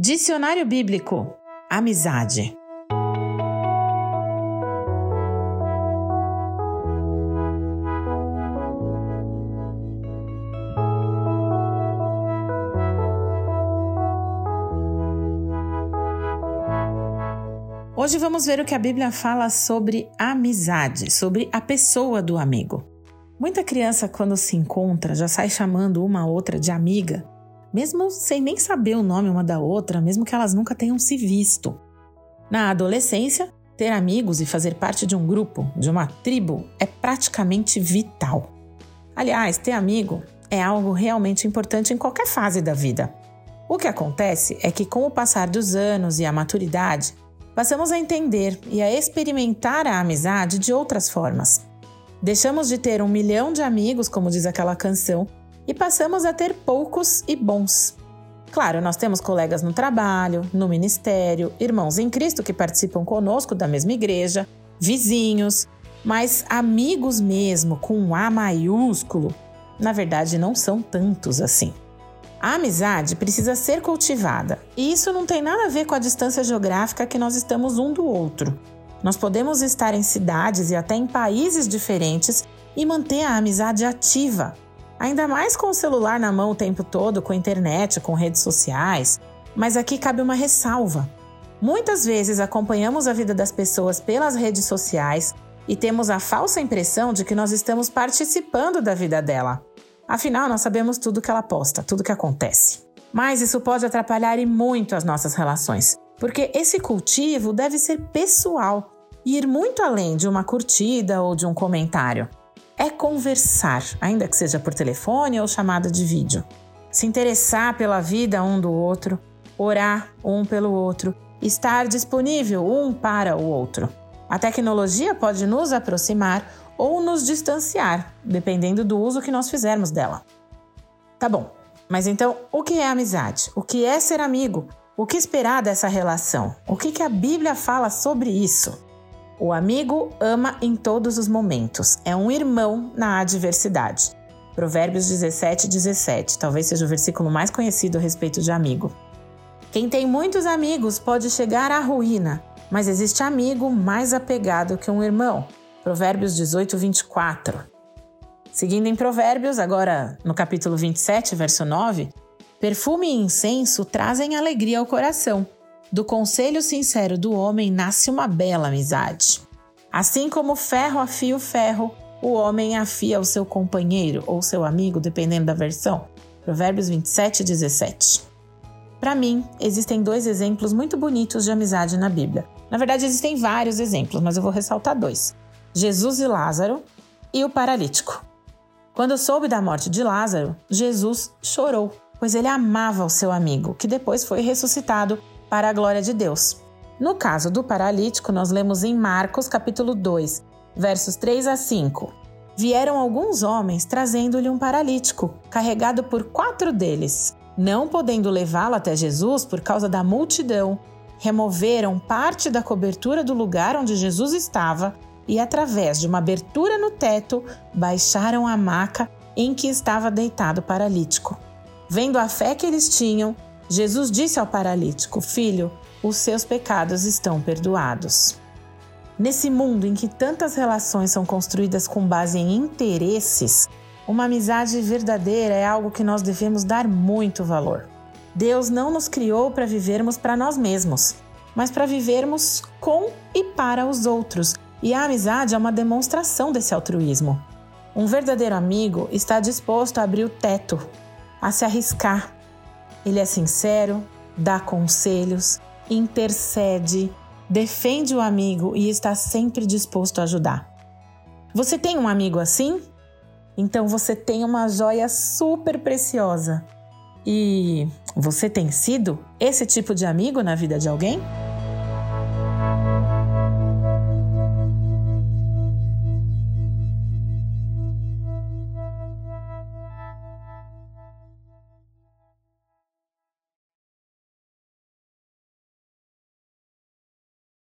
Dicionário Bíblico Amizade. Hoje vamos ver o que a Bíblia fala sobre amizade, sobre a pessoa do amigo. Muita criança, quando se encontra, já sai chamando uma outra de amiga mesmo sem nem saber o nome uma da outra, mesmo que elas nunca tenham se visto. Na adolescência, ter amigos e fazer parte de um grupo, de uma tribo, é praticamente vital. Aliás, ter amigo é algo realmente importante em qualquer fase da vida. O que acontece é que, com o passar dos anos e a maturidade, passamos a entender e a experimentar a amizade de outras formas. Deixamos de ter um milhão de amigos, como diz aquela canção, e passamos a ter poucos e bons. Claro, nós temos colegas no trabalho, no ministério, irmãos em Cristo que participam conosco da mesma igreja, vizinhos, mas amigos mesmo, com um A maiúsculo, na verdade não são tantos assim. A amizade precisa ser cultivada, e isso não tem nada a ver com a distância geográfica que nós estamos um do outro. Nós podemos estar em cidades e até em países diferentes e manter a amizade ativa, Ainda mais com o celular na mão o tempo todo, com internet, com redes sociais. Mas aqui cabe uma ressalva. Muitas vezes acompanhamos a vida das pessoas pelas redes sociais e temos a falsa impressão de que nós estamos participando da vida dela. Afinal, nós sabemos tudo que ela posta, tudo que acontece. Mas isso pode atrapalhar e muito as nossas relações, porque esse cultivo deve ser pessoal e ir muito além de uma curtida ou de um comentário é conversar, ainda que seja por telefone ou chamada de vídeo. Se interessar pela vida um do outro, orar um pelo outro, estar disponível um para o outro. A tecnologia pode nos aproximar ou nos distanciar, dependendo do uso que nós fizermos dela. Tá bom, mas então o que é amizade? O que é ser amigo? O que esperar dessa relação? O que, que a Bíblia fala sobre isso? O amigo ama em todos os momentos, é um irmão na adversidade. Provérbios 17, 17, talvez seja o versículo mais conhecido a respeito de amigo. Quem tem muitos amigos pode chegar à ruína, mas existe amigo mais apegado que um irmão. Provérbios 18, 24. Seguindo em Provérbios, agora no capítulo 27, verso 9, perfume e incenso trazem alegria ao coração do conselho sincero do homem nasce uma bela amizade. Assim como ferro afia o ferro, o homem afia o seu companheiro ou seu amigo, dependendo da versão. Provérbios 27 17. Para mim, existem dois exemplos muito bonitos de amizade na Bíblia. Na verdade, existem vários exemplos, mas eu vou ressaltar dois: Jesus e Lázaro e o paralítico. Quando soube da morte de Lázaro, Jesus chorou, pois ele amava o seu amigo, que depois foi ressuscitado para a glória de Deus. No caso do paralítico, nós lemos em Marcos capítulo 2, versos 3 a 5. Vieram alguns homens trazendo-lhe um paralítico, carregado por quatro deles. Não podendo levá-lo até Jesus por causa da multidão, removeram parte da cobertura do lugar onde Jesus estava e, através de uma abertura no teto, baixaram a maca em que estava deitado o paralítico. Vendo a fé que eles tinham, Jesus disse ao paralítico: Filho, os seus pecados estão perdoados. Nesse mundo em que tantas relações são construídas com base em interesses, uma amizade verdadeira é algo que nós devemos dar muito valor. Deus não nos criou para vivermos para nós mesmos, mas para vivermos com e para os outros, e a amizade é uma demonstração desse altruísmo. Um verdadeiro amigo está disposto a abrir o teto, a se arriscar, ele é sincero, dá conselhos, intercede, defende o amigo e está sempre disposto a ajudar. Você tem um amigo assim? Então você tem uma joia super preciosa. E você tem sido esse tipo de amigo na vida de alguém?